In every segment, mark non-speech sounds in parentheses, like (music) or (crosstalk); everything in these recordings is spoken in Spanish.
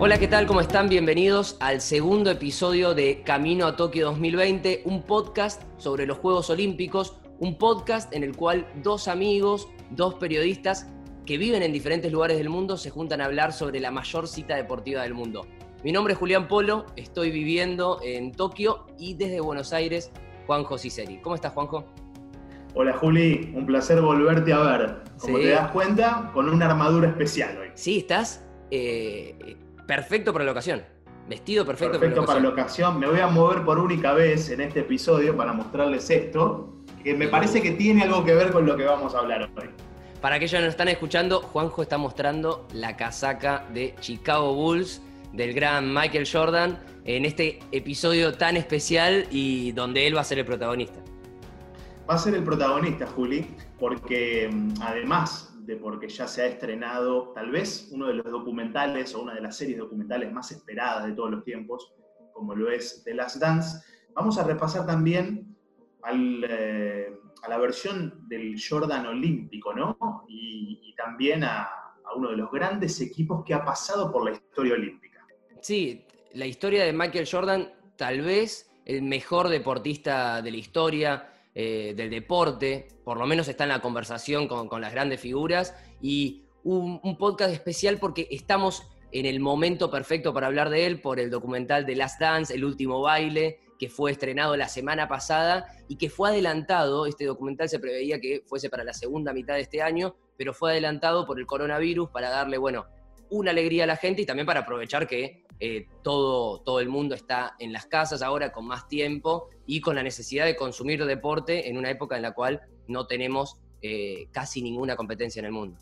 Hola, ¿qué tal? ¿Cómo están? Bienvenidos al segundo episodio de Camino a Tokio 2020, un podcast sobre los Juegos Olímpicos, un podcast en el cual dos amigos, dos periodistas que viven en diferentes lugares del mundo se juntan a hablar sobre la mayor cita deportiva del mundo. Mi nombre es Julián Polo, estoy viviendo en Tokio y desde Buenos Aires, Juanjo Ciceri. ¿Cómo estás, Juanjo? Hola Juli, un placer volverte a ver. Como te das cuenta, con una armadura especial hoy. Sí, estás eh, perfecto para la ocasión. Vestido perfecto, perfecto para, la ocasión. Me voy a mover por única vez en este episodio para mostrarles esto, que me parece que tiene algo que ver con lo que vamos a hablar hoy. Para aquellos que nos están escuchando, Juanjo está mostrando la casaca de Chicago Bulls del gran Michael Jordan en este episodio tan especial y donde él va a ser el protagonista. Va a ser el protagonista, Juli, porque mm, además porque ya se ha estrenado tal vez uno de los documentales o una de las series documentales más esperadas de todos los tiempos, como lo es The Last Dance. Vamos a repasar también eh, a la versión del Jordan olímpico, ¿no? Y, también a, a uno de los grandes equipos que ha pasado por la historia olímpica. Sí, la historia de Michael Jordan, tal vez el mejor deportista de la historia, eh, del deporte, por lo menos está en la conversación con, las grandes figuras, y un, podcast especial porque estamos en el momento perfecto para hablar de él por el documental de Last Dance, El último baile, que fue estrenado la semana pasada y que fue adelantado, este documental se preveía que fuese para la segunda mitad de este año, pero fue adelantado por el coronavirus para darle, bueno, una alegría a la gente y también para aprovechar que eh, todo, todo el mundo está en las casas ahora con más tiempo y con la necesidad de consumir deporte en una época en la cual no tenemos eh, casi ninguna competencia en el mundo.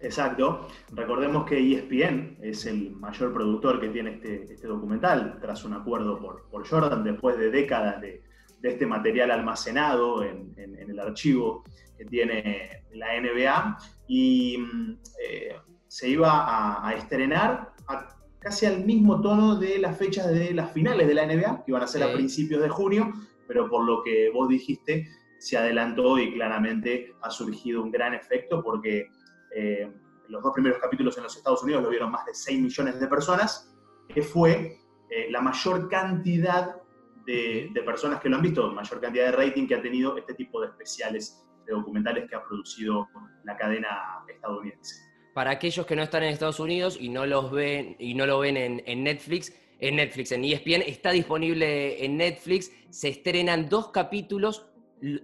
Exacto. Recordemos que ESPN es el mayor productor que tiene este, este documental, tras un acuerdo por, Jordan, después de décadas de, este material almacenado en, el archivo que tiene la NBA. Y mm, eh, se iba a, a estrenar casi al mismo tono de las fechas de las finales de la NBA, que iban a ser a principios de junio, pero por lo que vos dijiste, se adelantó y claramente ha surgido un gran efecto porque eh, los dos primeros capítulos en los Estados Unidos lo vieron más de 6 millones de personas, que fue eh, la mayor cantidad de, de, personas que lo han visto, mayor cantidad de rating que ha tenido este tipo de especiales, de documentales que ha producido la cadena estadounidense para aquellos que no están en Estados Unidos y no, los ven, y no lo ven en, Netflix, en Netflix, en ESPN, está disponible en Netflix, se estrenan dos capítulos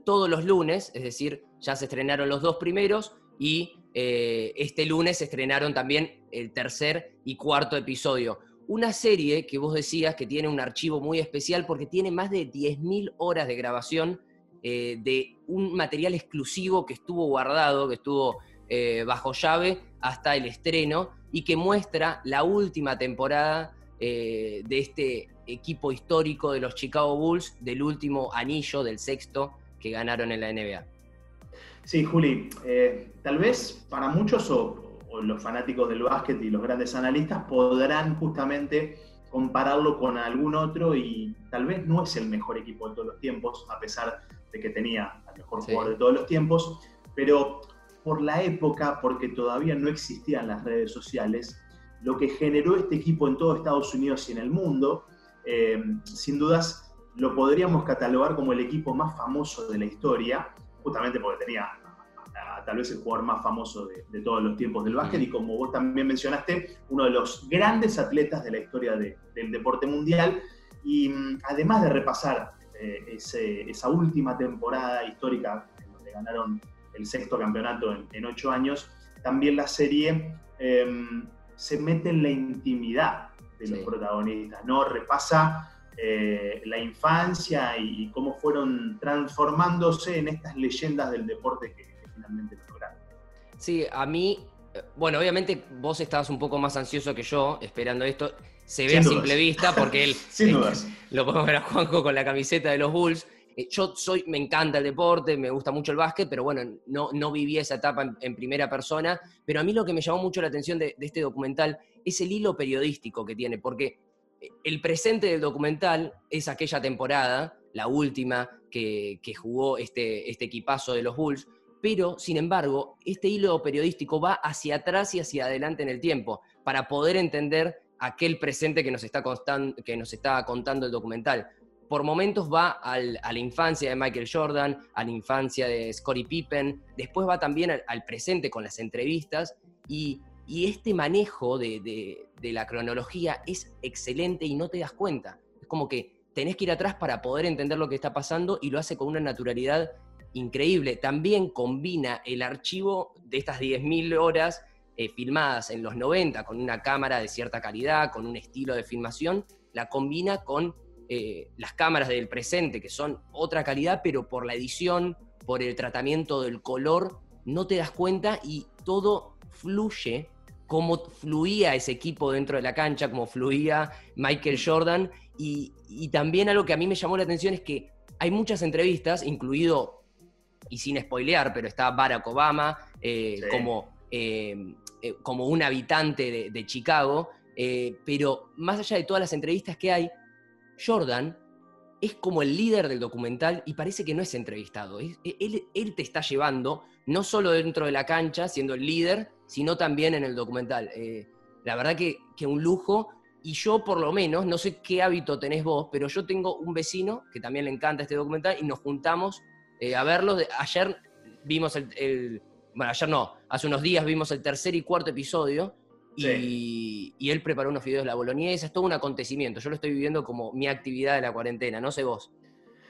todos los lunes, es decir, ya se estrenaron los dos primeros y eh, este lunes se estrenaron también el tercer y cuarto episodio. Una serie que vos decías que tiene un archivo muy especial porque tiene más de 10.000 horas de grabación eh, de un material exclusivo que estuvo guardado, que estuvo eh, bajo llave hasta el estreno y que muestra la última temporada eh, de este equipo histórico de los Chicago Bulls, del último anillo, del sexto que ganaron en la NBA. Sí, Juli, eh, tal vez para muchos o, los fanáticos del básquet y los grandes analistas podrán justamente compararlo con algún otro y tal vez no es el mejor equipo de todos los tiempos, a pesar de que tenía al mejor jugador de todos los tiempos, pero por la época, porque todavía no existían las redes sociales, lo que generó este equipo en todo Estados Unidos y en el mundo, eh, sin dudas lo podríamos catalogar como el equipo más famoso de la historia, justamente porque tenía tal vez el jugador más famoso de, todos los tiempos del básquet y como vos también mencionaste, uno de los grandes atletas de la historia del deporte mundial. Y mm, además de repasar eh, esa última temporada histórica en donde ganaron el sexto campeonato en, ocho años, también la serie em, se mete en la intimidad de los protagonistas, ¿no? Repasa eh, la infancia y, cómo fueron transformándose en estas leyendas del deporte que, finalmente lograron. Sí, a mí, eh, bueno, obviamente vos estabas un poco más ansioso que yo esperando esto. Se ve a simple vista porque él, (laughs) Sin dudas. lo podemos ver a Juanjo con la camiseta de los Bulls. Eh, yo soy, me encanta el deporte, me gusta mucho el básquet, pero bueno, no, no viví esa etapa en, primera persona. Pero a mí lo que me llamó mucho la atención de, este documental es el hilo periodístico que tiene, porque eh, el presente del documental es aquella temporada, la última que, jugó este, este equipazo de los Bulls, pero sin embargo, este hilo periodístico va hacia atrás y hacia adelante en el tiempo, para poder entender aquel presente que nos está, que nos está contando el documental. Por momentos va a la infancia de Michael Jordan, a la infancia de Scottie Pippen, después va también al, presente con las entrevistas y, este manejo de, la cronología es excelente y no te das cuenta. Es como que tenés que ir atrás para poder entender lo que está pasando y lo hace con una naturalidad increíble. También combina el archivo de estas 10.000 horas eh, filmadas en los 90 con una cámara de cierta calidad, con un estilo de filmación, la combina con eh, las cámaras del presente, que son otra calidad, pero por la edición, por el tratamiento del color, no te das cuenta y todo fluye como fluía ese equipo dentro de la cancha, como fluía Michael Jordan. Y, también algo que a mí me llamó la atención es que hay muchas entrevistas, incluido, y sin spoilear, pero está Barack Obama eh, como eh, como un habitante de, Chicago, eh, pero más allá de todas las entrevistas que hay, Jordan es como el líder del documental y parece que no es entrevistado. E, él, te está llevando, no solo dentro de la cancha, siendo el líder, sino también en el documental. Eh, la verdad que, que, un lujo. Y yo, por lo menos, no sé qué hábito tenés vos, pero yo tengo un vecino que también le encanta este documental y nos juntamos a verlo. Ayer vimos el, bueno, ayer no, hace unos días vimos el tercer y cuarto episodio y, él preparó unos videos de la boloñesa, es todo un acontecimiento. Yo lo estoy viviendo como mi actividad de la cuarentena, no sé vos.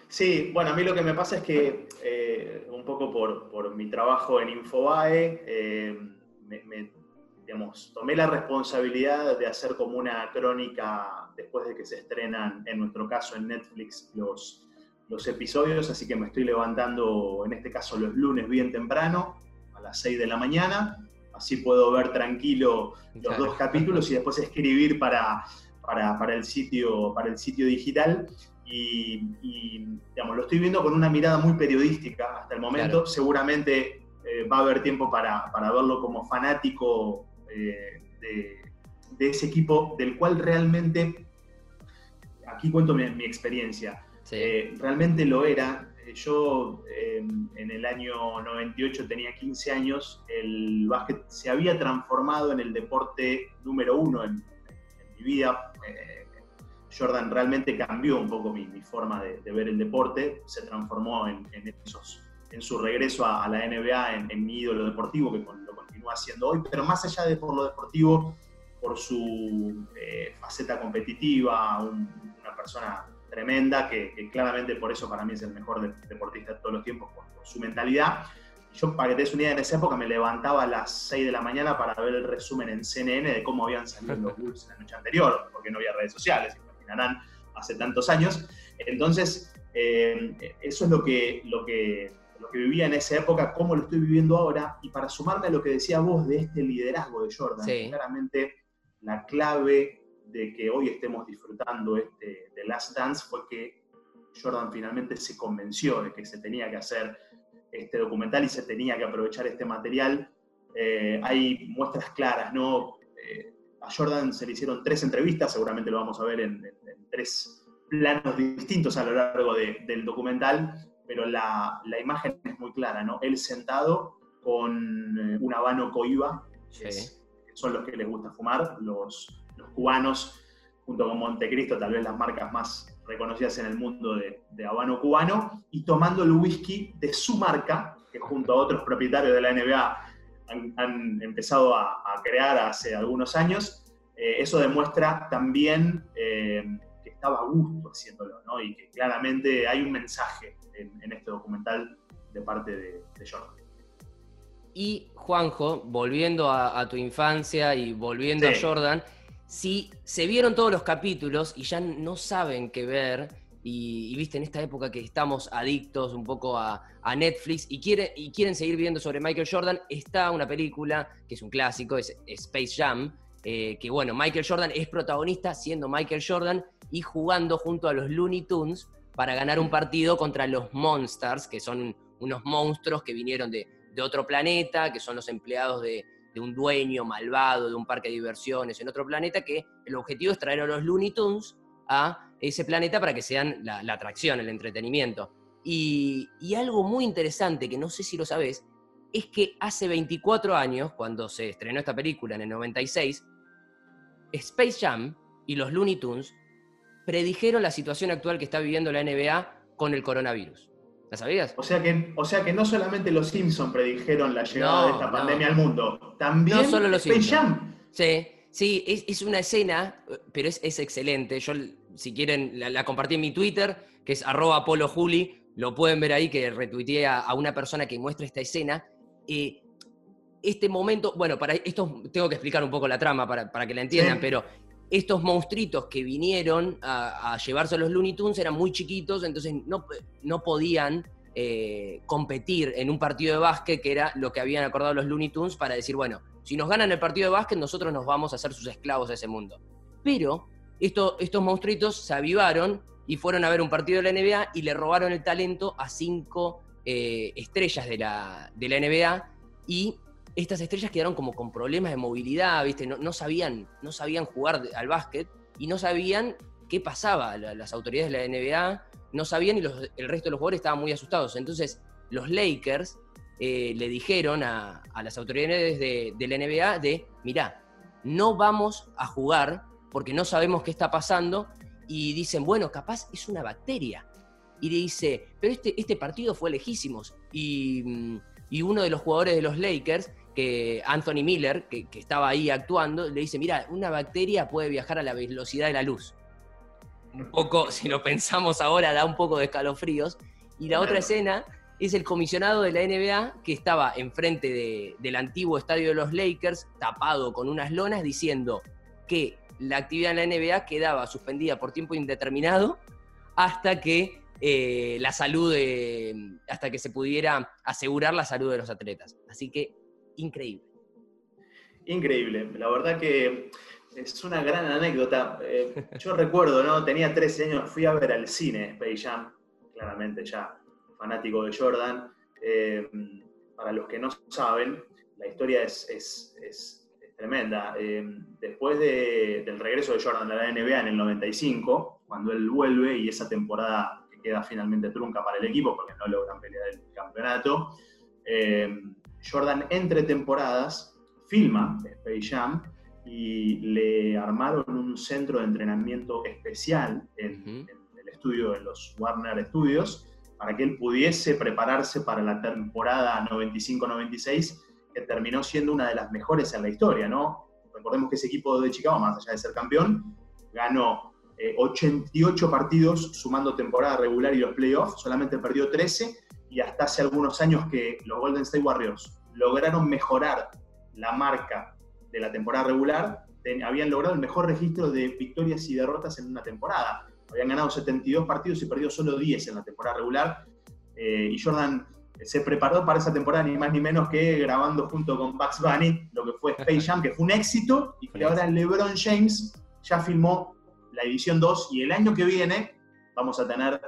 Sí, bueno, a mí lo que me pasa es que eh, un poco por, mi trabajo en Infobae, eh, me, digamos, tomé la responsabilidad de hacer como una crónica después de que se estrenan, en nuestro caso en Netflix, los, los episodios, así que me estoy levantando, en este caso los lunes bien temprano, a las 6 de la mañana, así puedo ver tranquilo los dos capítulos y después escribir para, para, el, sitio, para el sitio digital. Y, digamos, lo estoy viendo con una mirada muy periodística hasta el momento. Seguramente eh, va a haber tiempo para, para verlo como fanático eh, de, de, ese equipo, del cual realmente, aquí cuento mi, experiencia, eh, realmente lo era yo em, en el año 98 tenía 15 años, el básquet se había transformado en el deporte número uno en, mi vida. Eh, Jordan realmente cambió un poco mi, forma de, ver el deporte, se transformó en, en su regreso a, la NBA en, mi ídolo deportivo, que lo continúa haciendo hoy, pero más allá de por lo deportivo, por su eh, faceta competitiva, una persona tremenda, que, claramente por eso para mí es el mejor deportista de todos los tiempos, por, su mentalidad. Yo, para que te des una idea, en esa época me levantaba a las 6 de la mañana para ver el resumen en CNN de cómo habían salido los Bulls la noche anterior, porque no había redes sociales, imaginarán, hace tantos años. Entonces, eh, eso es lo que, lo, que, lo que vivía en esa época, cómo lo estoy viviendo ahora, y para sumarme a lo que decía vos de este liderazgo de Jordan, claramente la clave de que hoy estemos disfrutando este, de Last Dance fue que Jordan finalmente se convenció de que se tenía que hacer este documental y se tenía que aprovechar este material. Eh, hay muestras claras, ¿no? Eh, a Jordan se le hicieron tres entrevistas, seguramente lo vamos a ver en, tres planos distintos a lo largo del documental, pero la, la, imagen es muy clara, ¿no? Él sentado con eh, un habano coiba, que son los que les gusta fumar, los, los cubanos, junto con Montecristo, tal vez las marcas más reconocidas en el mundo de, habano cubano, y tomando el whisky de su marca, que junto a otros propietarios de la NBA han, empezado a, crear hace algunos años. Eh, eso demuestra también eh, que estaba a gusto haciéndolo, ¿no? y que claramente hay un mensaje en, este documental de parte de, Jordan. Y Juanjo, volviendo a, tu infancia y volviendo a Jordan, si se vieron todos los capítulos y ya no saben qué ver, y, viste en esta época que estamos adictos un poco a, Netflix y, quieren seguir viendo sobre Michael Jordan, está una película que es un clásico, es Space Jam, eh, que bueno, Michael Jordan es protagonista siendo Michael Jordan y jugando junto a los Looney Tunes para ganar un partido contra los Monsters, que son unos monstruos que vinieron de otro planeta, que son los empleados de, de un dueño malvado de un parque de diversiones en otro planeta, que el objetivo es traer a los Looney Tunes a ese planeta para que sean la, atracción, el entretenimiento. Y, y, algo muy interesante, que no sé si lo sabes, es que hace 24 años, cuando se estrenó esta película en el 96, Space Jam y los Looney Tunes predijeron la situación actual que está viviendo la NBA con el coronavirus. ¿La sabías? O sea que, o sea que no solamente los Simpsons predijeron la llegada de esta pandemia al mundo, también no solo los Space Jam. Sí, sí, es, una escena, pero es, excelente. Yo, si quieren, la, compartí en mi Twitter, que es arroba Juli. Lo pueden ver ahí, que retuiteé a, una persona que muestra esta escena. Eh, este momento, bueno, para esto tengo que explicar un poco la trama para, para que la entiendan, pero estos monstruitos que vinieron a, llevarse a los Looney Tunes eran muy chiquitos, entonces no, no podían eh, competir en un partido de básquet, que era lo que habían acordado los Looney Tunes, para decir, bueno, si nos ganan el partido de básquet, nosotros nos vamos a hacer sus esclavos a ese mundo. Pero estos monstruitos se avivaron y fueron a ver un partido de la NBA y le robaron el talento a cinco eh, estrellas de la, de la NBA y estas estrellas quedaron como con problemas de movilidad, ¿viste? No, sabían, no sabían jugar al básquet y no sabían qué pasaba. Las autoridades de la NBA no sabían y el resto de los jugadores estaban muy asustados. Entonces, los Lakers eh, le dijeron a, las autoridades de, la NBA de, mirá, no vamos a jugar porque no sabemos qué está pasando y dicen, bueno, capaz es una bacteria. Y le dice, pero este, este partido fue lejísimos. Y, mm, y uno de los jugadores de los Lakers que Anthony Miller, que, estaba ahí actuando, le dice, mira, una bacteria puede viajar a la velocidad de la luz. Un poco, (laughs) si lo pensamos ahora, da un poco de escalofríos. Y la otra escena es el comisionado de la NBA que estaba enfrente del antiguo estadio de los Lakers, tapado con unas lonas, diciendo que la actividad en la NBA quedaba suspendida por tiempo indeterminado hasta que eh, la salud, hasta que se pudiera asegurar la salud de los atletas. Así que increíble. Increíble, la verdad que es una gran anécdota. Eh, yo recuerdo, ¿no? Tenía 13 años, fui a ver al cine Space Jam, claramente ya fanático de Jordan. Eh, para los que no saben, la historia es, tremenda. Eh, después del regreso de Jordan a la NBA en el 95, cuando él vuelve y esa temporada que queda finalmente trunca para el equipo porque no logran pelear el campeonato, Jordan entre temporadas filma Space Jam y le armaron un centro de entrenamiento especial en, el estudio de los Warner Studios para que él pudiese prepararse para la temporada 95-96 que terminó siendo una de las mejores en la historia, ¿no? Recordemos que ese equipo de Chicago, más allá de ser campeón, ganó 88 eh, partidos sumando temporada regular y los playoffs, solamente perdió 13 y hasta hace algunos años que los Golden State Warriors lograron mejorar la marca de la temporada regular, habían logrado el mejor registro de victorias y derrotas en una temporada. Habían ganado 72 partidos y perdido solo 10 en la temporada regular. Eh, y Jordan se preparó para esa temporada ni más ni menos que grabando junto con Bugs Bunny lo que fue Space Jam, que fue un éxito, y que ahora LeBron James ya filmó la edición 2 y el año que viene vamos a tener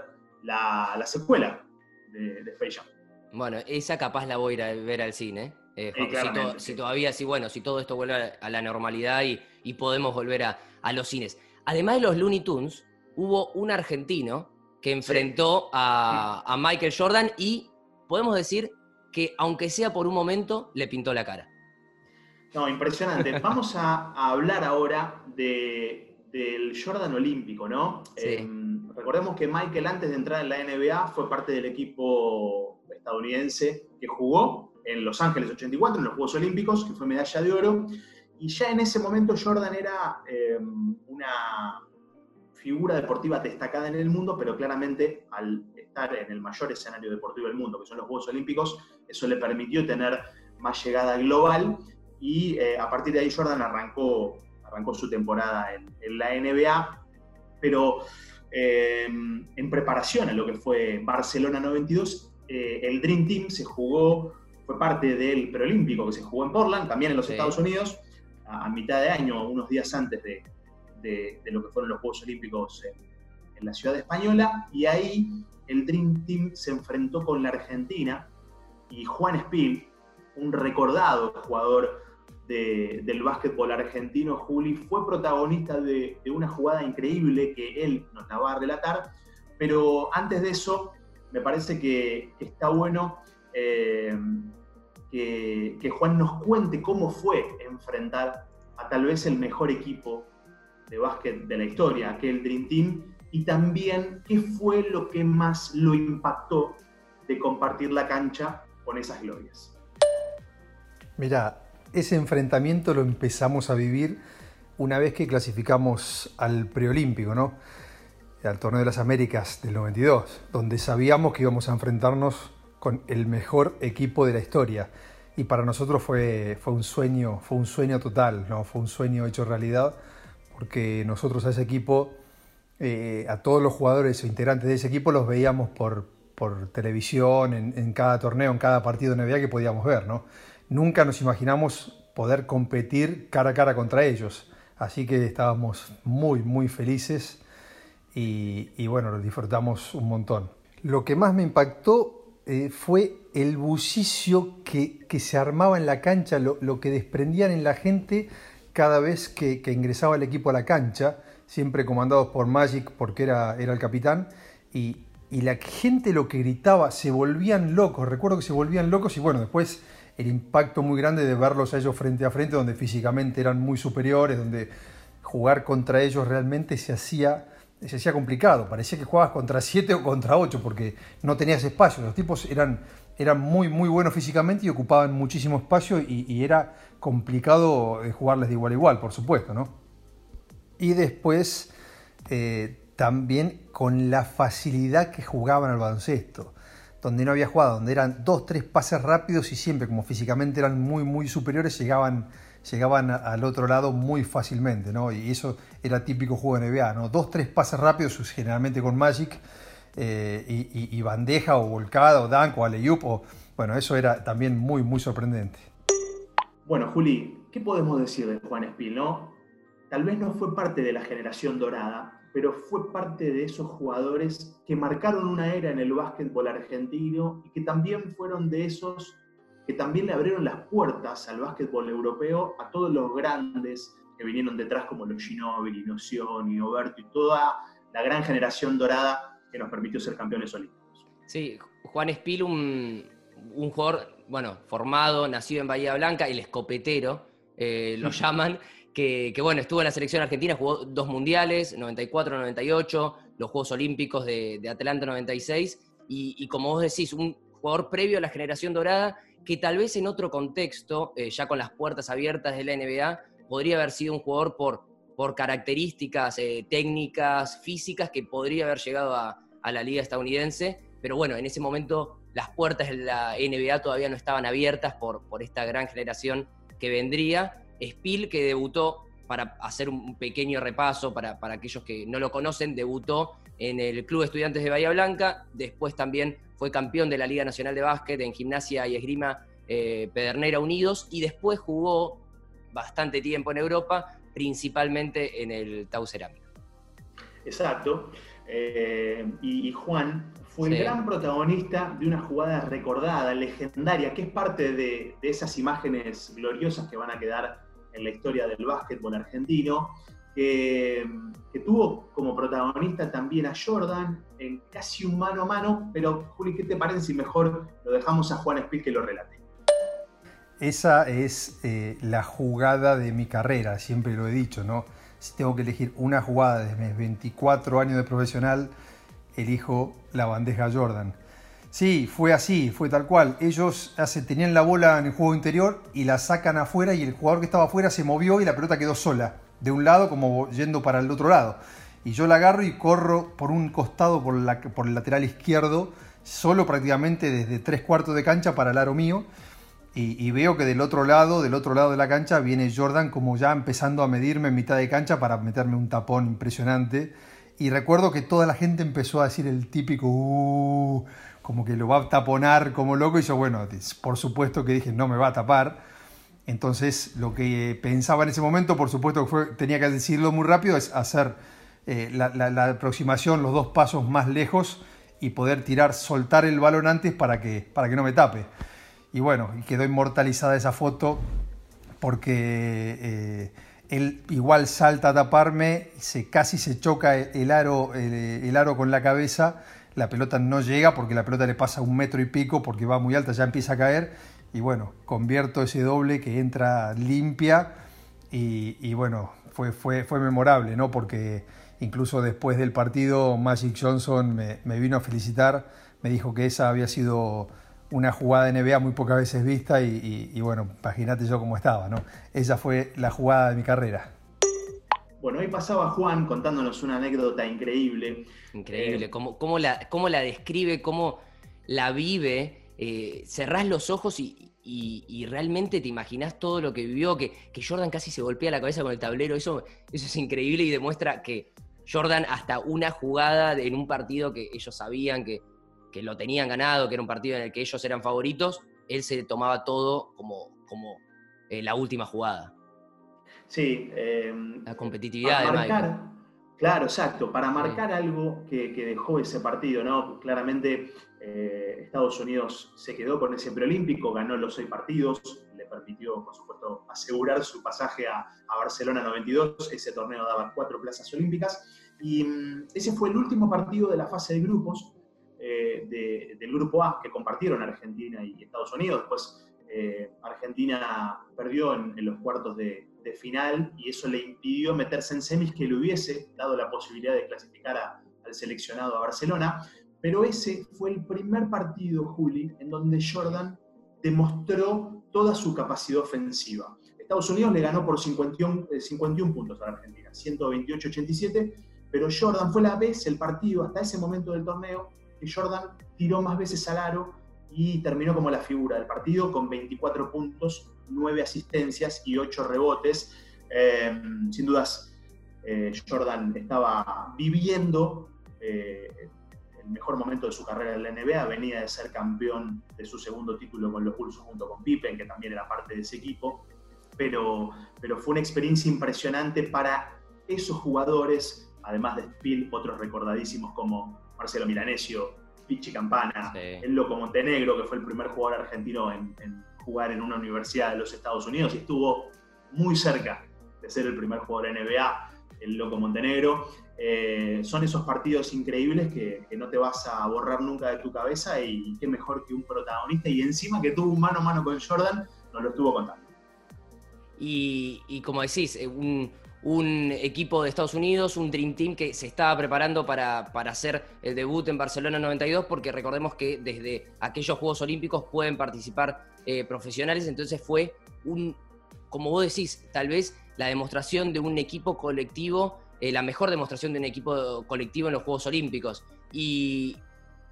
la secuela de, Space Bueno, esa capaz la voy a ir a ver al cine. Eh, si, todavía, si bueno, si todo esto vuelve a, la normalidad y, podemos volver a, los cines. Además de los Looney Tunes, hubo un argentino que enfrentó a, Michael Jordan y podemos decir que, aunque sea por un momento, le pintó la cara. No, impresionante. (laughs) Vamos a, hablar ahora del Jordan olímpico, ¿no? Sí. Em, Recordemos que Michael antes de entrar en la NBA fue parte del equipo estadounidense que jugó en Los Ángeles 84, en los Juegos Olímpicos, que fue medalla de oro. Y ya en ese momento Jordan era em, una figura deportiva destacada en el mundo, pero claramente al estar en el mayor escenario deportivo del mundo, que son los Juegos Olímpicos, eso le permitió tener más llegada global y eh, a partir de ahí Jordan arrancó, arrancó su temporada en, la NBA, pero Em, en preparación a lo que fue Barcelona 92, eh, el Dream Team se jugó, fue parte del preolímpico que se jugó en Portland, también en los Estados Unidos, a, mitad de año, unos días antes de, de, lo que fueron los Juegos Olímpicos en, la ciudad española, y ahí el Dream Team se enfrentó con la Argentina y Juan Spiel, un recordado jugador del básquetbol argentino, Juli, fue protagonista de, una jugada increíble que él nos la va a relatar, pero antes de eso, me parece que, está bueno eh, que, que Juan nos cuente cómo fue enfrentar a tal vez el mejor equipo de básquet de la historia, aquel Dream Team, y también qué fue lo que más lo impactó de compartir la cancha con esas glorias. Mira, ese enfrentamiento lo empezamos a vivir una vez que clasificamos al preolímpico, ¿no? Al torneo de las Américas del 92, donde sabíamos que íbamos a enfrentarnos con el mejor equipo de la historia. Y para nosotros fue, fue un sueño, fue un sueño total, ¿no? Fue un sueño hecho realidad, porque nosotros a ese equipo, eh, a todos los jugadores o integrantes de ese equipo los veíamos por, por televisión, en, en, cada torneo, en cada partido de NBA que podíamos ver, ¿no? nunca nos imaginamos poder competir cara a cara contra ellos. Así que estábamos muy, muy felices y, bueno, lo disfrutamos un montón. Lo que más me impactó eh, fue el bullicio que, se armaba en la cancha, lo, que desprendían en la gente cada vez que, ingresaba el equipo a la cancha, siempre comandados por Magic porque era, era el capitán, y, y la gente lo que gritaba, se volvían locos, recuerdo que se volvían locos y bueno, después el impacto muy grande de verlos a ellos frente a frente, donde físicamente eran muy superiores, donde jugar contra ellos realmente se hacía, se hacía complicado. Parecía que jugabas contra siete o contra ocho, porque no tenías espacio. Los tipos eran, eran muy, muy buenos físicamente y ocupaban muchísimo espacio y, era complicado eh, jugarles de igual a igual, por supuesto. ¿no? Y después eh, también con la facilidad que jugaban al baloncesto donde no había jugado, donde eran dos, tres pases rápidos y siempre, como físicamente eran muy, muy superiores, llegaban, llegaban al otro lado muy fácilmente, ¿no? Y eso era típico juego de NBA, ¿no? Dos, tres pases rápidos, generalmente con Magic, eh, y, bandeja o volcada o dunk o alley o, bueno, eso era también muy, muy sorprendente. Bueno, Juli, ¿qué podemos decir de Juan Espil, no? Tal vez no fue parte de la generación dorada, pero fue parte de esos jugadores que marcaron una era en el básquetbol argentino y que también fueron de esos que también le abrieron las puertas al básquetbol europeo a todos los grandes que vinieron detrás como los Ginóbili, Nocioni, Oberto y toda la gran generación dorada que nos permitió ser campeones olímpicos. Sí, Juan Espil, un, jugador, bueno, formado, nacido en Bahía Blanca, el escopetero, eh, lo (laughs) llaman, que, bueno, estuvo en la selección argentina, jugó dos mundiales, 94-98, los Juegos Olímpicos de, Atlanta 96, y, como vos decís, un jugador previo a la generación dorada, que tal vez en otro contexto, eh, ya con las puertas abiertas de la NBA, podría haber sido un jugador por, por características eh, técnicas, físicas, que podría haber llegado a, la liga estadounidense, pero bueno, en ese momento las puertas de la NBA todavía no estaban abiertas por, por esta gran generación que vendría, Spiel, que debutó, para hacer un pequeño repaso para, aquellos que no lo conocen, debutó en el Club Estudiantes de Bahía Blanca, después también fue campeón de la Liga Nacional de Básquet en Gimnasia y Esgrima eh, Pedernera Unidos y después jugó bastante tiempo en Europa, principalmente en el Tau Cerámica. Exacto. Eh, y, Juan fue el gran protagonista de una jugada recordada, legendaria, que es parte de, de esas imágenes gloriosas que van a quedar en la historia del básquetbol argentino, que, tuvo como protagonista también a Jordan en casi un mano a mano, pero Juli, ¿qué te parece si mejor lo dejamos a Juan Espil que lo relate? Esa es eh, la jugada de mi carrera, siempre lo he dicho, ¿no? Si tengo que elegir una jugada de mis 24 años de profesional, elijo la bandeja Jordan. Sí, fue así, fue tal cual. Ellos tenían la bola en el juego interior y la sacan afuera y el jugador que estaba afuera se movió y la pelota quedó sola, de un lado como yendo para el otro lado. Y yo la agarro y corro por un costado, por, la, por el lateral izquierdo, solo prácticamente desde tres cuartos de cancha para el aro mío. Y, y, veo que del otro lado, del otro lado de la cancha, viene Jordan como ya empezando a medirme en mitad de cancha para meterme un tapón impresionante. Y recuerdo que toda la gente empezó a decir el típico, uh", como que lo va a taponar como loco. Y yo, bueno, por supuesto que dije, no me va a tapar. Entonces, lo que pensaba en ese momento, por supuesto que tenía que decirlo muy rápido, es hacer eh, la, aproximación, los dos pasos más lejos y poder tirar, soltar el balón antes para que, para que no me tape. Y bueno, quedó inmortalizada esa foto porque eh, él igual salta a taparme, se, casi se choca el aro, el, aro con la cabeza, la pelota no llega porque la pelota le pasa un metro y pico porque va muy alta, ya empieza a caer y bueno, convierto ese doble que entra limpia y, bueno, fue, fue, fue memorable, ¿no? Porque incluso después del partido Magic Johnson me vino a felicitar, me dijo que esa había sido una jugada de NBA muy pocas veces vista y, bueno, imagínate yo cómo estaba, ¿no? Esa fue la jugada de mi carrera. Bueno, hoy pasaba Juan contándonos una anécdota increíble. Increíble, eh, cómo, la, cómo, la, describe, cómo la vive. Eh, cerrás los ojos y, realmente te imaginas todo lo que vivió, que, Jordan casi se golpea la cabeza con el tablero. Eso, eso es increíble y demuestra que Jordan hasta una jugada en un partido que ellos sabían que, que lo tenían ganado, que era un partido en el que ellos eran favoritos, él se tomaba todo como, como eh, la última jugada. Sí. Em, la competitividad de Michael. Claro, exacto. Para marcar algo que, dejó ese partido, ¿no? Claramente eh, Estados Unidos se quedó con ese preolímpico, ganó los seis partidos, le permitió, por supuesto, asegurar su pasaje a, a Barcelona 92. Ese torneo daba cuatro plazas olímpicas. Y mm, ese fue el último partido de la fase de grupos eh, del grupo A que compartieron Argentina y Estados Unidos. Después eh, Argentina perdió en, los cuartos de, final y eso le impidió meterse en semis que le hubiese dado la posibilidad de clasificar al seleccionado a Barcelona. Pero ese fue el primer partido, Juli, en donde Jordan demostró toda su capacidad ofensiva. Estados Unidos le ganó por 51, 51 eh, puntos a la Argentina, 128-87, pero Jordan fue la vez, el partido, hasta ese momento del torneo, que Jordan tiró más veces al aro y terminó como la figura del partido con 24 puntos, 9 asistencias y 8 rebotes. Eh, sin dudas, eh, Jordan estaba viviendo mejor momento de su carrera en la NBA, venía de ser campeón de su segundo título con los Bulls junto con Pippen, que también era parte de ese equipo, pero, pero fue una experiencia impresionante para esos jugadores, además de Spiel, otros recordadísimos como Marcelo Milanesio, Pichi Campana, el Loco Montenegro, que fue el primer jugador argentino en, jugar en una universidad de los Estados Unidos y estuvo muy cerca de ser el primer jugador NBA, el Loco Montenegro. Eh, son esos partidos increíbles que, no te vas a borrar nunca de tu cabeza y qué mejor que un protagonista y encima que tuvo un mano a mano con Jordan, nos lo estuvo contando. Y, como decís, eh, un, equipo de Estados Unidos, un Dream Team que se estaba preparando para, hacer el debut en Barcelona 92, porque recordemos que desde aquellos Juegos Olímpicos pueden participar eh, profesionales, entonces fue un, como vos decís, tal vez la demostración de un equipo colectivo, eh, la mejor demostración de un equipo colectivo en los Juegos Olímpicos. Y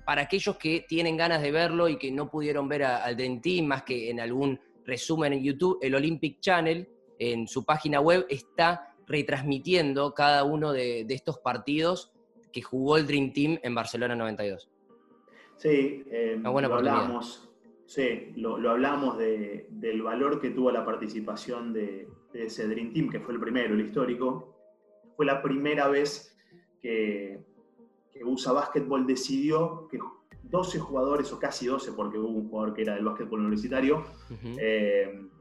para aquellos que tienen ganas de verlo y que no pudieron ver al Dream Team, más que en algún resumen en YouTube, el Olympic Channel en su página web está retransmitiendo cada uno de, estos partidos que jugó el Dream Team en Barcelona 92. Sí, eh, lo hablamos, sí, lo, hablamos del valor que tuvo la participación de, ese Dream Team, que fue el primero, el histórico. Fue la primera vez que, que USA Basketball decidió que 12 jugadores, o casi 12, porque hubo un jugador que era del básquetbol universitario,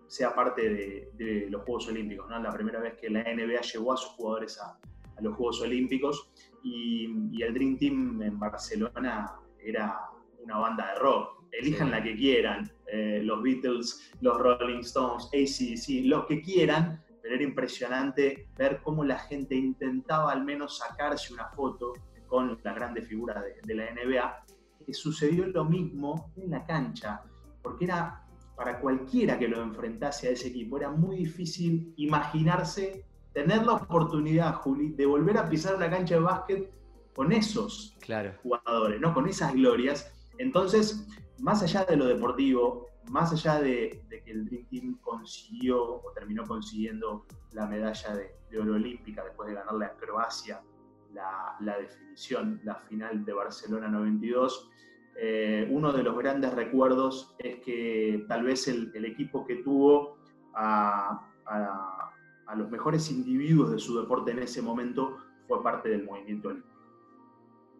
sea parte de, los Juegos Olímpicos. ¿no? La primera vez que la NBA llevó a sus jugadores a, los Juegos Olímpicos y, el Dream Team en Barcelona era una banda de rock. Elijan la que quieran, eh, los Beatles, los Rolling Stones, ACDC, los que quieran, pero era impresionante ver cómo la gente intentaba al menos sacarse una foto con las grandes figuras de, de la NBA. Que sucedió lo mismo en la cancha, porque era para cualquiera que lo enfrentase a ese equipo, era muy difícil imaginarse tener la oportunidad, Juli, de volver a pisar una cancha de básquet con esos jugadores, ¿no? con esas glorias. Entonces, más allá de lo deportivo, más allá de, que el Dream Team consiguió o terminó consiguiendo la medalla de, oro olímpica después de ganarle a Croacia la, definición, la final de Barcelona 92, eh, uno de los grandes recuerdos es que tal vez el, equipo que tuvo a, los mejores individuos de su deporte en ese momento fue parte del movimiento olímpico.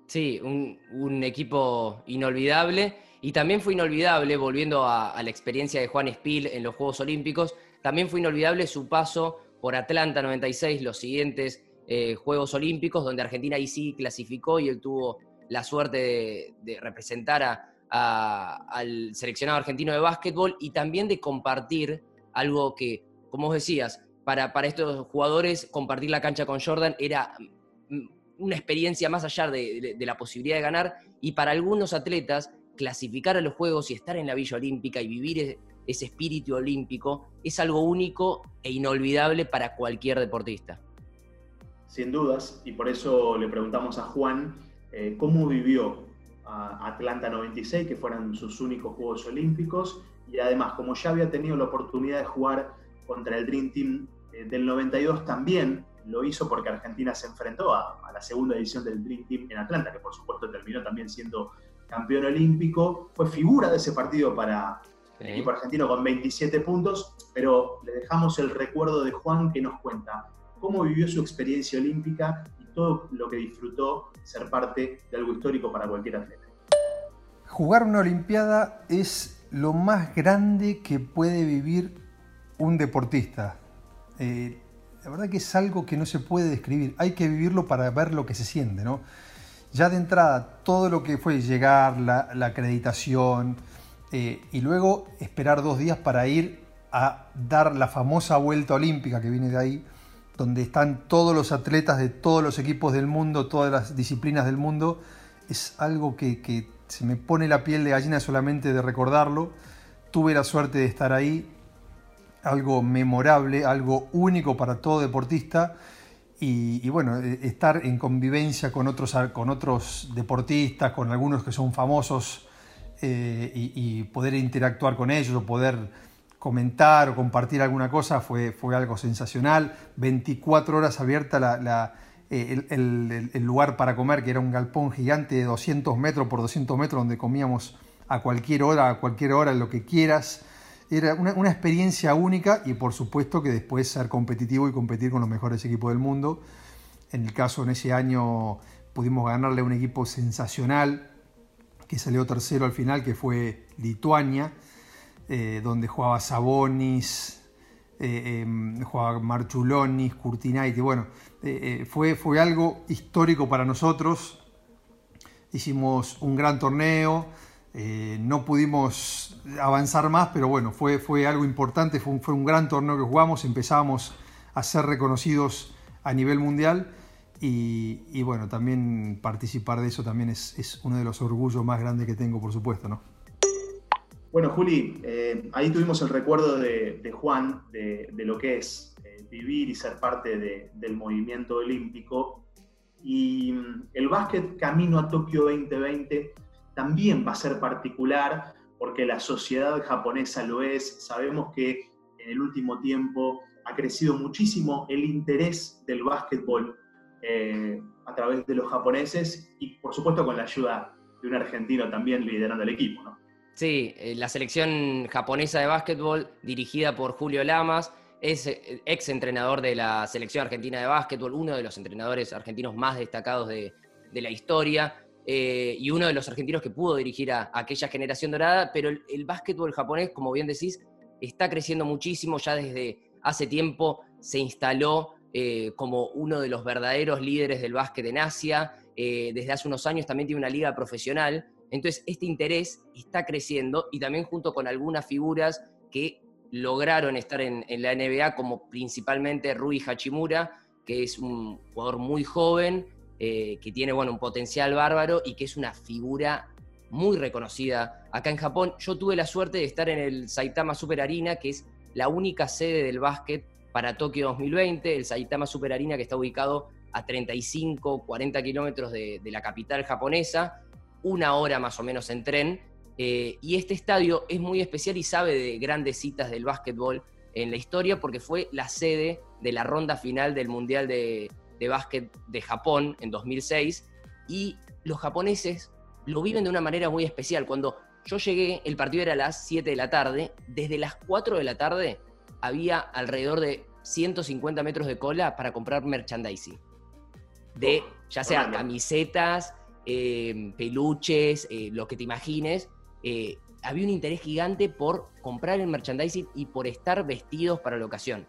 Sí, un, equipo inolvidable y también fue inolvidable, volviendo a, la experiencia de Juan Spiel en los Juegos Olímpicos, También fue inolvidable su paso por Atlanta 96, los siguientes eh, Juegos Olímpicos, donde Argentina ahí sí clasificó y él tuvo la suerte de, representar al seleccionado argentino de básquetbol y también de compartir algo que, como decías, para, para estos jugadores compartir la cancha con Jordan era mm, una experiencia más allá de, la posibilidad de ganar y para algunos atletas clasificar a los Juegos y estar en la Villa Olímpica y vivir e, ese espíritu olímpico es algo único e inolvidable para cualquier deportista. Sin dudas, y por eso le preguntamos a Juan eh, cómo vivió Atlanta 96, que fueron sus únicos Juegos Olímpicos, y además, como ya había tenido la oportunidad de jugar contra el Dream Team eh, del 92, también lo hizo porque Argentina se enfrentó a, la segunda edición del Dream Team en Atlanta, que por supuesto terminó también siendo campeón olímpico. Fue figura de ese partido para el equipo argentino con 27 puntos, pero le dejamos el recuerdo de Juan que nos cuenta cómo vivió su experiencia olímpica y todo lo que disfrutó ser parte de algo histórico para cualquier atleta. Jugar una Olimpiada es lo más grande que puede vivir un deportista. Eh, la verdad que es algo que no se puede describir, hay que vivirlo para ver lo que se siente, ¿no? Ya de entrada, todo lo que fue llegar, la, acreditación, eh, y luego esperar dos días para ir a dar la famosa vuelta olímpica que viene de ahí, donde están todos los atletas de todos los equipos del mundo, todas las disciplinas del mundo, es algo que, que se me pone la piel de gallina solamente de recordarlo. Tuve la suerte de estar ahí, algo memorable, algo único para todo deportista. Y, bueno, e, estar en convivencia con otros, con otros deportistas, con algunos que son famosos, eh, y, poder interactuar con ellos o poder comentar o compartir alguna cosa fue, fue algo sensacional. 24 horas abierta la, eh, el, el, lugar para comer, que era un galpón gigante de 200 metros por 200 metros, donde comíamos a cualquier hora, a cualquier hora, lo que quieras. Era una, experiencia única y por supuesto que después ser competitivo y competir con los mejores equipos del mundo. En el caso, en ese año pudimos ganarle a un equipo sensacional que salió tercero al final, que fue Lituania, eh, donde jugaba Sabonis, eh, em, jugaba Marchulonis, Curtinaiti. Bueno, eh, fue, fue algo histórico para nosotros. Hicimos un gran torneo eh, no pudimos avanzar más, pero bueno, fue, fue algo importante, fue un, fue un gran torneo que jugamos, empezamos a ser reconocidos a nivel mundial y, bueno, también participar de eso también es, uno de los orgullos más grandes que tengo, por supuesto, ¿no? Bueno, Juli, eh, ahí tuvimos el recuerdo de, Juan, de, lo que es eh, vivir y ser parte del movimiento olímpico. Y mm, el básquet camino a Tokio 2020 también va a ser particular porque la sociedad japonesa lo es. Sabemos que en el último tiempo ha crecido muchísimo el interés del básquetbol eh, a través de los japoneses y por supuesto con la ayuda de un argentino también liderando el equipo. Sí, eh, la selección japonesa de básquetbol dirigida por Julio Lamas es eh, ex entrenador de la selección argentina de básquetbol, uno de los entrenadores argentinos más destacados de, de la historia. Eh, y uno de los argentinos que pudo dirigir a, aquella generación dorada, pero el, básquetbol japonés, como bien decís, está creciendo muchísimo, ya desde hace tiempo se instaló eh, como uno de los verdaderos líderes del básquet en Asia, eh, desde hace unos años también tiene una liga profesional, entonces este interés está creciendo y también junto con algunas figuras que lograron estar en, en la NBA, como principalmente Rui Hachimura, que es un jugador muy joven, eh, que tiene bueno, un potencial bárbaro y que es una figura muy reconocida acá en Japón. Yo tuve la suerte de estar en el Saitama Super Arena, que es la única sede del básquet para Tokio 2020, el Saitama Super Arena que está ubicado a 35, 40 kilómetros de, la capital japonesa, una hora más o menos en tren. Eh, y este estadio es muy especial y sabe de grandes citas del básquetbol en la historia porque fue la sede de la ronda final del Mundial de, de básquet de Japón en 2006 y los japoneses lo viven de una manera muy especial. Cuando yo llegué, el partido era a las 7 de la tarde, desde las 4 de la tarde había alrededor de 150 metros de cola para comprar merchandising. De ya sea camisetas, eh, peluches, eh, lo que te imagines. Eh, había un interés gigante por comprar el merchandising y por estar vestidos para la ocasión.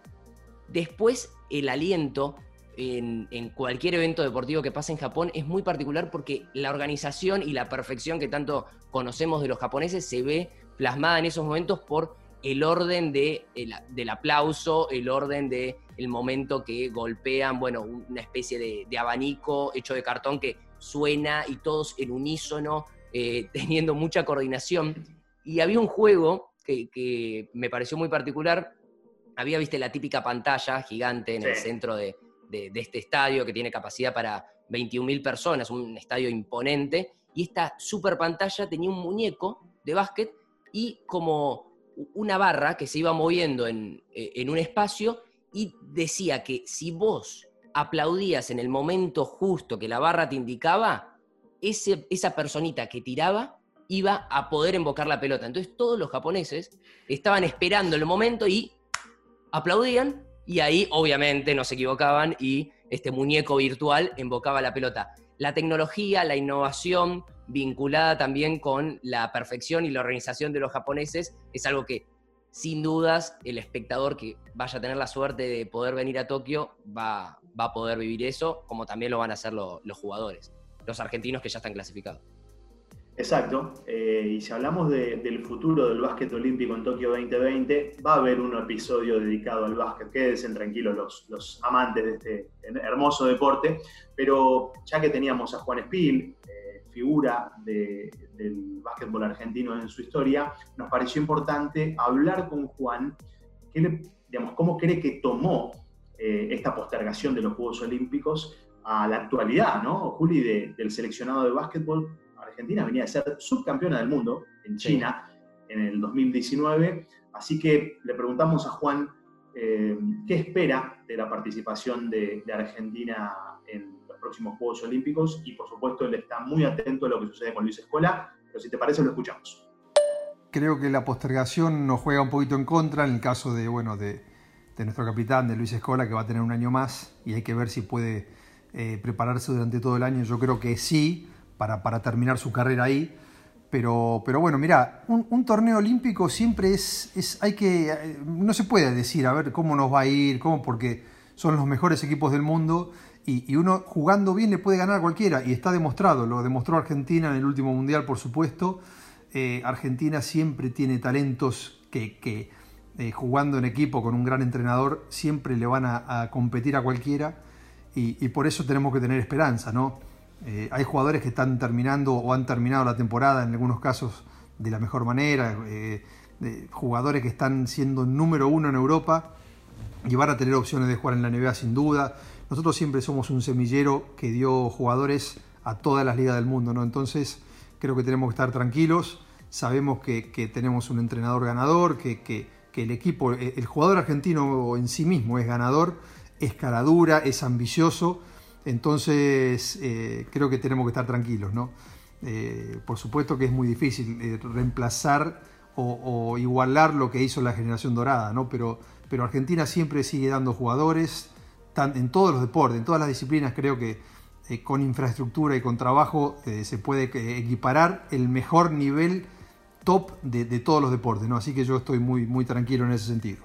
Después, el aliento en, cualquier evento deportivo que pase en Japón es muy particular porque la organización y la perfección que tanto conocemos de los japoneses se ve plasmada en esos momentos por el orden de, del aplauso, el orden del el momento que golpean, bueno, una especie de, abanico hecho de cartón que suena y todos en unísono, eh, (laughs) teniendo mucha coordinación. Y había un juego que, me pareció muy particular. Había, viste, la típica pantalla gigante en el centro de, de, este estadio que tiene capacidad para 21.000 personas, un estadio imponente, y esta super pantalla tenía un muñeco de básquet y como una barra que se iba moviendo en, eh, en un espacio y decía que si vos aplaudías en el momento justo que la barra te indicaba, ese, esa personita que tiraba iba a poder invocar la pelota. Entonces todos los japoneses estaban esperando el momento y aplaudían y ahí obviamente no se equivocaban y este muñeco virtual invocaba la pelota. La tecnología, la innovación vinculada también con la perfección y la organización de los japoneses es algo que sin dudas el espectador que vaya a tener la suerte de poder venir a Tokio va, va a poder vivir eso, como también lo van a hacer los jugadores, los argentinos que ya están clasificados. Exacto, eh, y si hablamos del futuro del básquet olímpico en Tokio 2020, va a haber un episodio dedicado al básquet, quédense tranquilos los, los amantes de este hermoso deporte, pero ya que teníamos a Juan Espil, eh, figura del básquetbol argentino en su historia, nos pareció importante hablar con Juan, digamos, cómo cree que tomó eh, esta postergación de los Juegos Olímpicos a la actualidad, ¿no, Juli, del seleccionado de básquetbol Argentina venía de ser subcampeona del mundo en China en el 2019, así que le preguntamos a Juan eh, qué espera de la participación de, Argentina en los próximos Juegos Olímpicos y por supuesto él está muy atento a lo que sucede con Luis Escola, pero si te parece lo escuchamos. Creo que la postergación nos juega un poquito en contra en el caso de, bueno, de, nuestro capitán, de Luis Escola, que va a tener un año más y hay que ver si puede eh, prepararse durante todo el año. Yo creo que sí, para, terminar su carrera ahí. Pero, pero bueno, mira, un, torneo olímpico siempre es, es, hay que, no se puede decir, a ver cómo nos va a ir, cómo, porque son los mejores equipos del mundo y, uno jugando bien le puede ganar a cualquiera y está demostrado, lo demostró Argentina en el último mundial, por supuesto. Eh, Argentina siempre tiene talentos que, eh, jugando en equipo con un gran entrenador siempre le van a, competir a cualquiera y, y, por eso tenemos que tener esperanza, ¿no? Eh, hay jugadores que están terminando o han terminado la temporada en algunos casos de la mejor manera, eh, jugadores que están siendo número uno en Europa y van a tener opciones de jugar en la NBA sin duda. Nosotros siempre somos un semillero que dio jugadores a todas las ligas del mundo, ¿no? Entonces creo que tenemos que estar tranquilos, sabemos que, tenemos un entrenador ganador, que, el equipo, el jugador argentino en sí mismo es ganador, es caradura, es ambicioso entonces, eh, creo que tenemos que estar tranquilos, ¿no? Eh, por supuesto que es muy difícil eh, reemplazar o, igualar lo que hizo la generación dorada, ¿no? Pero, Argentina siempre sigue dando jugadores en todos los deportes, en todas las disciplinas, creo que con infraestructura y con trabajo se puede equiparar el mejor nivel top de, todos los deportes, ¿no? Así que yo estoy muy, muy tranquilo en ese sentido.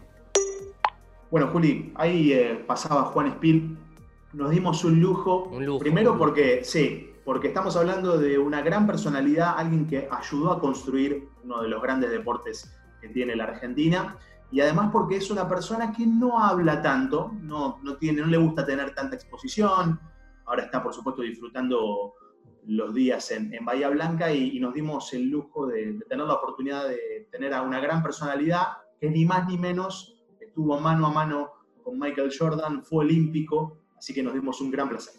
Bueno, Juli, ahí pasaba Juan Espil nos dimos un lujo. Primero porque, sí, porque estamos hablando de una gran personalidad, alguien que ayudó a construir uno de los grandes deportes que tiene la Argentina. Y además porque es una persona que no habla tanto, no, no, tiene, no le gusta tener tanta exposición. Ahora está, por supuesto, disfrutando los días en, Bahía Blanca y, nos dimos el lujo de, de, tener la oportunidad de tener a una gran personalidad que ni más ni menos estuvo mano a mano con Michael Jordan, fue olímpico, Así que nos dimos un gran placer.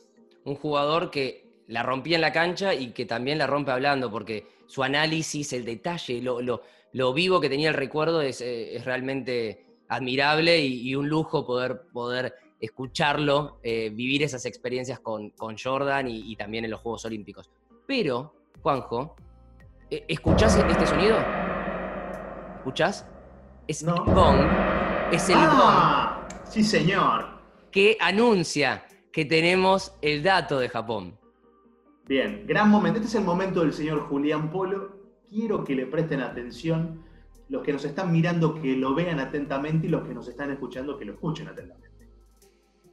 Un jugador que la rompía en la cancha y que también la rompe hablando, porque su análisis, el detalle, lo, vivo que tenía el recuerdo es, eh, realmente admirable y, un lujo poder, poder escucharlo, eh, vivir esas experiencias con, Jordan y, también en los Juegos Olímpicos. Pero, Juanjo, eh, ¿escuchás este sonido? ¿Escuchás? Es el gong. Es el ah, Sí, señor que anuncia que tenemos el dato de Japón. Bien, gran momento. Este es el momento del señor Julián Polo. quiero que le presten atención los que nos están mirando, que lo vean atentamente y los que nos están escuchando, que lo escuchen atentamente.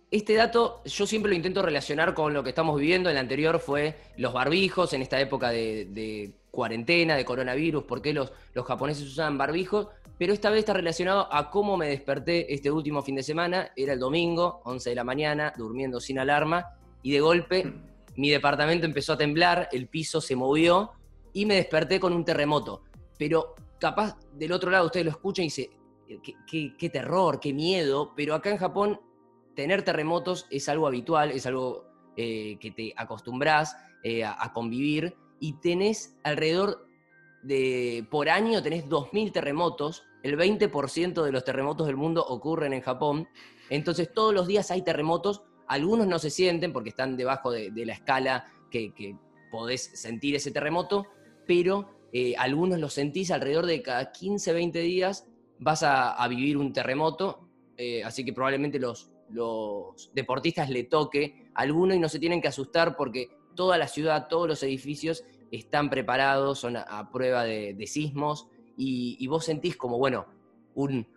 Este dato yo siempre lo intento relacionar con lo que estamos viviendo. El anterior fue los barbijos en esta época de, cuarentena, de coronavirus, por qué los, los japoneses usaban barbijos. Pero esta vez está relacionado a cómo me desperté este último fin de semana. Era el domingo, 11 de la mañana, durmiendo sin alarma. Y de golpe mi departamento empezó a temblar, el piso se movió y me desperté con un terremoto. Pero capaz del otro lado ustedes lo escuchan y dicen, qué, qué terror, qué miedo. Pero acá en Japón tener terremotos es algo habitual, es algo eh, que te acostumbras eh, a, convivir y tenés alrededor de, por año tenés 2.000 terremotos, el 20% de los terremotos del mundo ocurren en Japón, entonces todos los días hay terremotos, algunos no se sienten porque están debajo de, la escala que, podés sentir ese terremoto, pero eh, algunos los sentís alrededor de cada 15, 20 días vas a, vivir un terremoto, así que probablemente los, los deportistas le toque alguno y no se tienen que asustar porque toda la ciudad, todos los edificios están preparados, son a, prueba de, sismos y, vos sentís como, bueno, un,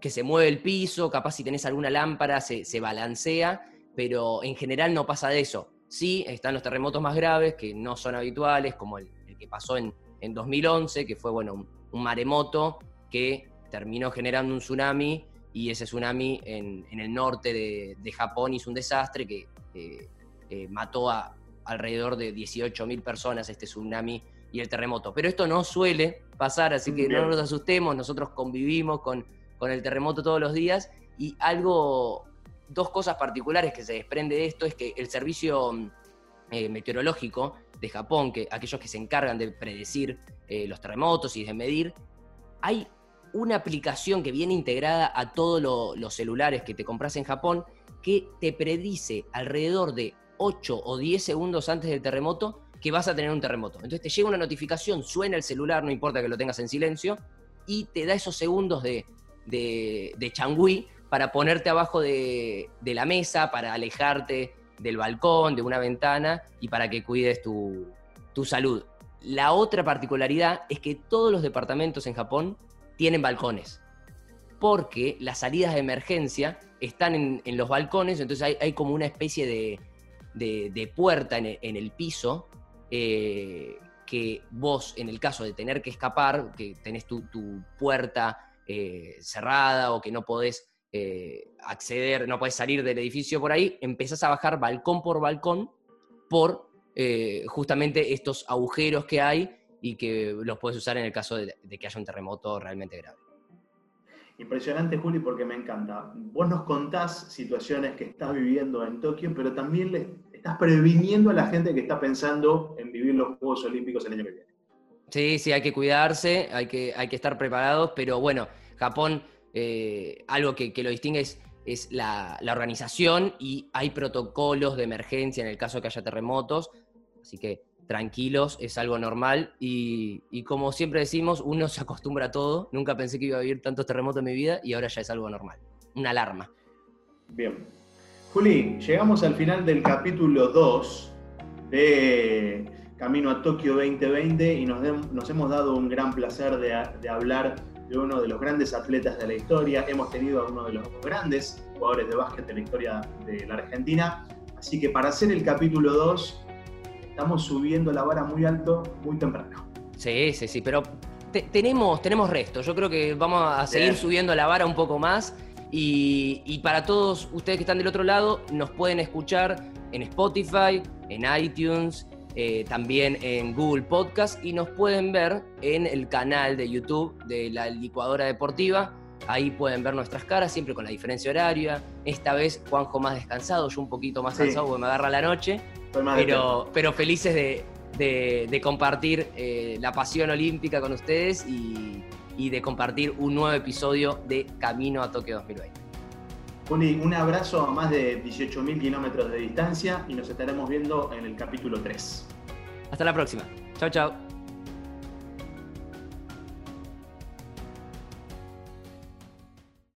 que se mueve el piso, capaz si tenés alguna lámpara se, balancea, pero en general no pasa de eso. Sí, están los terremotos más graves que no son habituales, como el, que pasó en, 2011, que fue, bueno, un maremoto que terminó generando un tsunami y ese tsunami en, el norte de, Japón hizo un desastre que eh, mató a alrededor de 18.000 personas este tsunami y el terremoto. Pero esto no suele pasar, así que no nos asustemos, nosotros convivimos con, con el terremoto todos los días y algo, dos cosas particulares que se desprende de esto es que el servicio eh, meteorológico de Japón, que aquellos que se encargan de predecir eh, los terremotos y de medir, hay una aplicación que viene integrada a todos los celulares que te compras en Japón que te predice alrededor de 8 o 10 segundos antes del terremoto que vas a tener un terremoto. Entonces te llega una notificación, suena el celular, no importa que lo tengas en silencio, y te da esos segundos de, de, changüí para ponerte abajo de, la mesa, para alejarte del balcón, de una ventana y para que cuides tu, tu salud. La otra particularidad es que todos los departamentos en Japón tienen balcones. Porque las salidas de emergencia están en, los balcones, entonces hay, como una especie de, puerta en el, piso eh, que vos, en el caso de tener que escapar, que tenés tu, puerta eh, cerrada o que no podés eh, acceder, no podés salir del edificio por ahí, empezás a bajar balcón por balcón por justamente estos agujeros que hay y que los puedes usar en el caso de, que haya un terremoto realmente grave. Impresionante, Juli, porque me encanta. Vos nos contás situaciones que estás viviendo en Tokio, pero también le estás previniendo a la gente que está pensando en vivir los Juegos Olímpicos el año que viene. Sí, sí, hay que cuidarse, hay que, hay que estar preparados, pero bueno, Japón, eh, algo que, lo distingue es, es la, la, organización y hay protocolos de emergencia en el caso de que haya terremotos, así que tranquilos, es algo normal y, como siempre decimos, uno se acostumbra a todo. Nunca pensé que iba a vivir tantos terremotos en mi vida y ahora ya es algo normal, una alarma. Bien. Juli, llegamos al final del capítulo 2 de Camino a Tokio 2020 y nos, hemos dado un gran placer de, de hablar de uno de los grandes atletas de la historia. Hemos tenido a uno de los grandes jugadores de básquet de la historia de la Argentina. Así que para hacer el capítulo 2 estamos subiendo la vara muy alto, muy temprano. Sí, sí, sí, pero tenemos, tenemos resto. Yo creo que vamos a seguir subiendo la vara un poco más. Y, para todos ustedes que están del otro lado, nos pueden escuchar en Spotify, en iTunes, eh, también en Google Podcast y nos pueden ver en el canal de YouTube de la licuadora deportiva. Ahí pueden ver nuestras caras, siempre con la diferencia horaria. Esta vez Juanjo más descansado, yo un poquito más cansado porque me agarra la noche pero, pero felices de, compartir eh, la pasión olímpica con ustedes y, de compartir un nuevo episodio de Camino a Tokio 2020. Juli, un abrazo a más de 18.000 kilómetros de distancia y nos estaremos viendo en el capítulo 3. Hasta la próxima. Chao, chao.